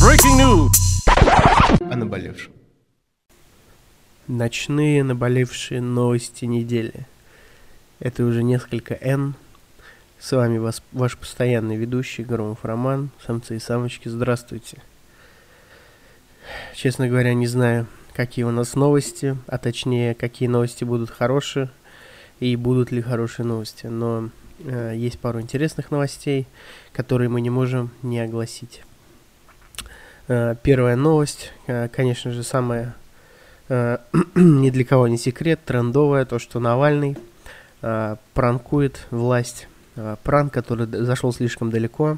Breaking news. О наболевшем. Ночные наболевшие новости недели. Это уже несколько N. С вами вас, ваш постоянный ведущий Громов Роман. Самцы и самочки, здравствуйте. Честно говоря, не знаю, какие у нас новости, а точнее, какие новости будут хорошие и будут ли хорошие новости. Но э, есть пару интересных новостей, которые мы не можем не огласить. Э, первая новость, э, конечно же, самая э, ни для кого не секрет, трендовая, то, что Навальный пранкует власть. Пранк, который зашел слишком далеко.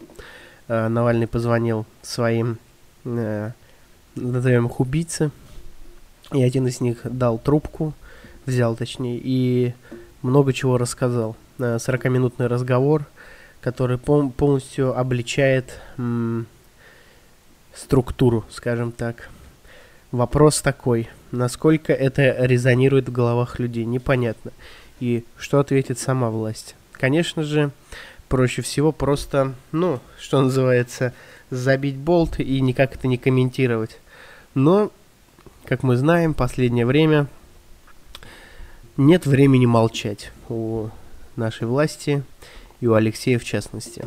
Навальный позвонил своим, назовем их, убийце, и один из них дал трубку, взял точнее, и много чего рассказал. 40-минутный разговор, который полностью обличает структуру, скажем так. Вопрос такой, насколько это резонирует в головах людей, непонятно. И что ответит сама власть? Конечно же, проще всего просто, ну, что называется, забить болт и никак это не комментировать. Но, как мы знаем, последнее время нет времени молчать у нашей власти и у Алексея в частности.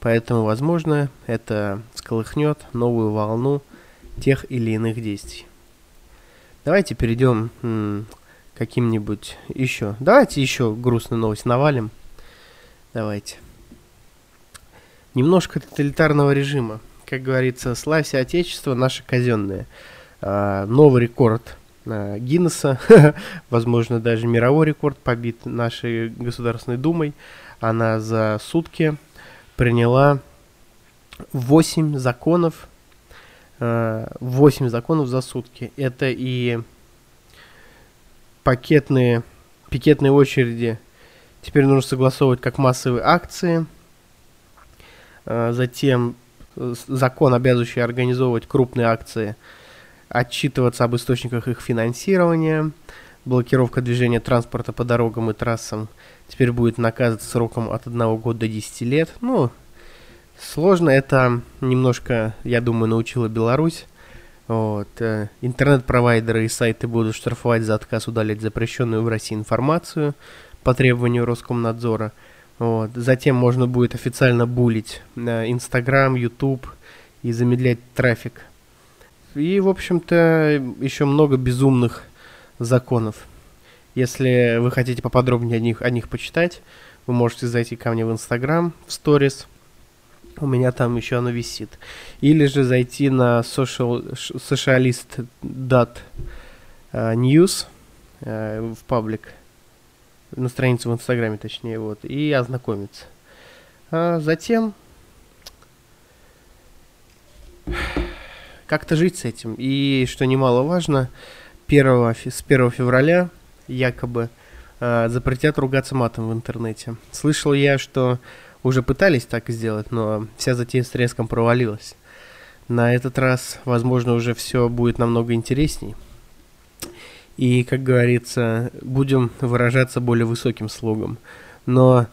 Поэтому, возможно, это сколыхнет новую волну тех или иных действий. Давайте перейдем к каким-нибудь еще. Давайте еще грустную новость навалим. Давайте. Немножко тоталитарного режима. Как говорится, славься Отечество, наше казенное. А, новый рекорд Гиннесса, возможно, даже мировой рекорд побит нашей Государственной Думой. Она за сутки приняла 8 законов, 8 э, законов за сутки. Это и пакетные, пикетные очереди. Теперь нужно согласовывать как массовые акции. Э, затем э, закон, обязывающий организовывать крупные акции, отчитываться об источниках их финансирования, блокировка движения транспорта по дорогам и трассам теперь будет наказываться сроком от 1 года до 10 лет. Ну, сложно это немножко, я думаю, научила Беларусь. Вот. Э, интернет-провайдеры и сайты будут штрафовать за отказ удалять запрещенную в России информацию по требованию Роскомнадзора. Вот. Затем можно будет официально булить Инстаграм, Ютуб и замедлять трафик. И, в общем-то, еще много безумных законов. Если вы хотите поподробнее о них, о них почитать, вы можете зайти ко мне в Инстаграм, в сторис. У меня там еще оно висит. Или же зайти на social, socialist.news э, в паблик, на страницу в Инстаграме точнее, вот, и ознакомиться. А затем как-то жить с этим. И, что немаловажно, 1, с 1 февраля якобы э, запретят ругаться матом в интернете. Слышал я, что уже пытались так сделать, но вся затея с треском провалилась. На этот раз, возможно, уже все будет намного интересней. И, как говорится, будем выражаться более высоким слогом. Но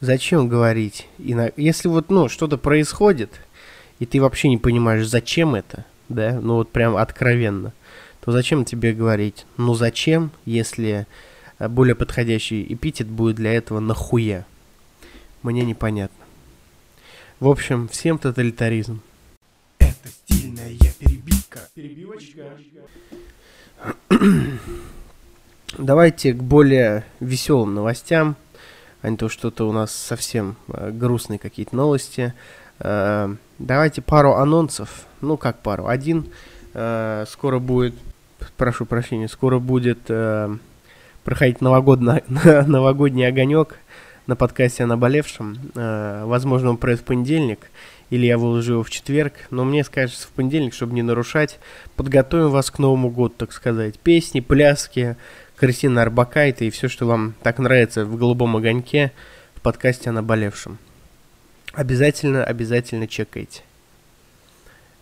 зачем говорить? Если вот, ну, что-то происходит, и ты вообще не понимаешь, зачем это, да, ну вот прям откровенно – то зачем тебе говорить? Ну зачем, если э, более подходящий эпитет будет для этого нахуя? Мне непонятно. В общем, всем тоталитаризм. Это стильная перебивка. Перебивочка. Давайте к более веселым новостям, а не то что-то у нас совсем э, грустные какие-то новости. Э, давайте пару анонсов. Ну как пару? Один э, скоро будет прошу прощения, скоро будет э, проходить новогодний, новогодний огонек на подкасте о наболевшем. Э, возможно, он пройдет в понедельник, или я выложу его в четверг, но мне скажется в понедельник, чтобы не нарушать. Подготовим вас к Новому году, так сказать. Песни, пляски, картины Арбакайта и все, что вам так нравится в «Голубом огоньке» в подкасте о наболевшем. Обязательно, обязательно чекайте.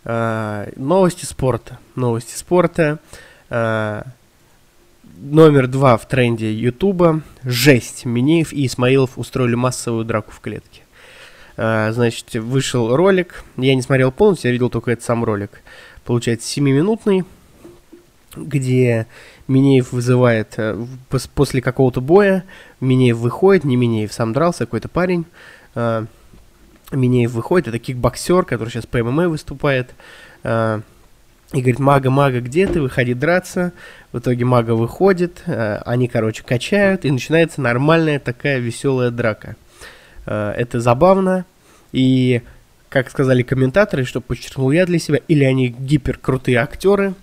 Uh, новости спорта. Новости спорта. Uh, номер два в тренде Ютуба. Жесть. Минеев и Исмаилов устроили массовую драку в клетке. Э, значит, вышел ролик. Я не смотрел полностью, я видел только этот сам ролик. Получается, 7-минутный, где Минеев вызывает э, пос- после какого-то боя. Минеев выходит, не Минеев, сам дрался, какой-то парень. Минеев выходит, это кикбоксер, который сейчас по ММА выступает. Э, и говорит, мага, мага, где ты? Выходи драться. В итоге мага выходит, э, они, короче, качают, и начинается нормальная такая веселая драка. Э, это забавно, и, как сказали комментаторы, что подчеркнул я для себя, или они гиперкрутые актеры,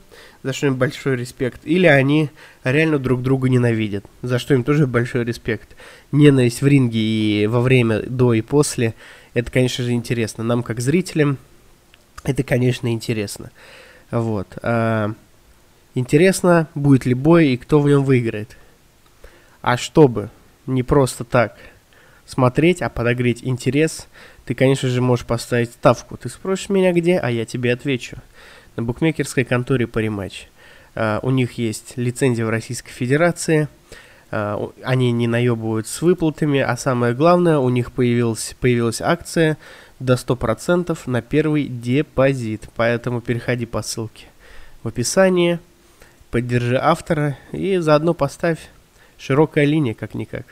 за что им большой респект, или они реально друг друга ненавидят, за что им тоже большой респект. Ненависть в ринге и во время, до и после, это, конечно же, интересно. Нам, как зрителям, это, конечно, интересно. Вот. а, интересно, будет ли бой и кто в нем выиграет. А чтобы не просто так смотреть, а подогреть интерес, ты, конечно же, можешь поставить ставку. Ты спросишь меня где, а я тебе отвечу. На букмекерской конторе Париматч. А, у них есть лицензия в Российской Федерации. У- они не наебывают с выплатами, а самое главное, у них появилась, появилась акция до 100% на первый депозит. Поэтому переходи по ссылке в описании, поддержи автора и заодно поставь широкая линия, как-никак.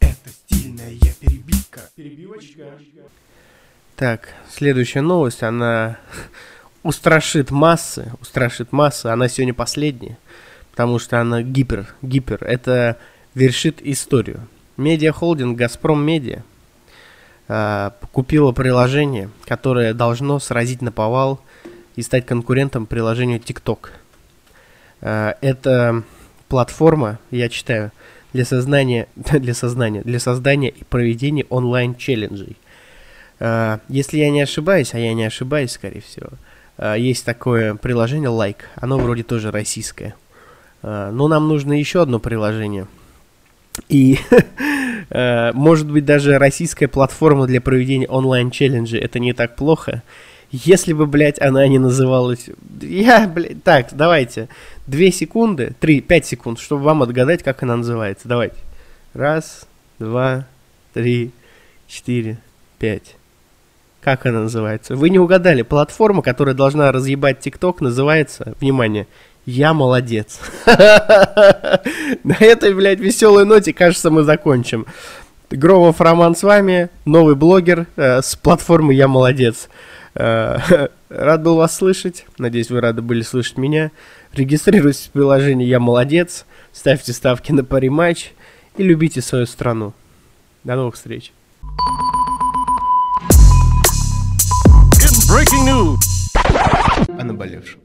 Это стильная перебивка. Перебивочка. Так, следующая новость, она устрашит массы, устрашит массы, она сегодня последняя, потому что она гипер, гипер, это вершит историю. Медиахолдинг «Газпром Медиа» а, купила приложение, которое должно сразить на повал и стать конкурентом приложению TikTok. А, это платформа, я читаю, для сознания, для сознания, для создания и проведения онлайн-челленджей. А, Если я не ошибаюсь, а я не ошибаюсь, скорее всего, есть такое приложение Like. Оно вроде тоже российское. А, Но нам нужно еще одно приложение. И, э, может быть, даже российская платформа для проведения онлайн-челленджей это не так плохо. Если бы, блядь, она не называлась... Я, блядь, так, давайте. Две секунды, три, пять секунд, чтобы вам отгадать, как она называется. Давайте. Раз, два, три, четыре, пять. Как она называется? Вы не угадали. Платформа, которая должна разъебать ТикТок, называется, внимание, «Я молодец». На этой, блядь, веселой ноте, кажется, мы закончим. Громов Роман с вами, новый блогер э, с платформы «Я молодец». Э, Рад был вас слышать. Надеюсь, вы рады были слышать меня. Регистрируйтесь в приложении «Я молодец», ставьте ставки на пари матч и любите свою страну. До новых встреч. In breaking news. О наболевшем.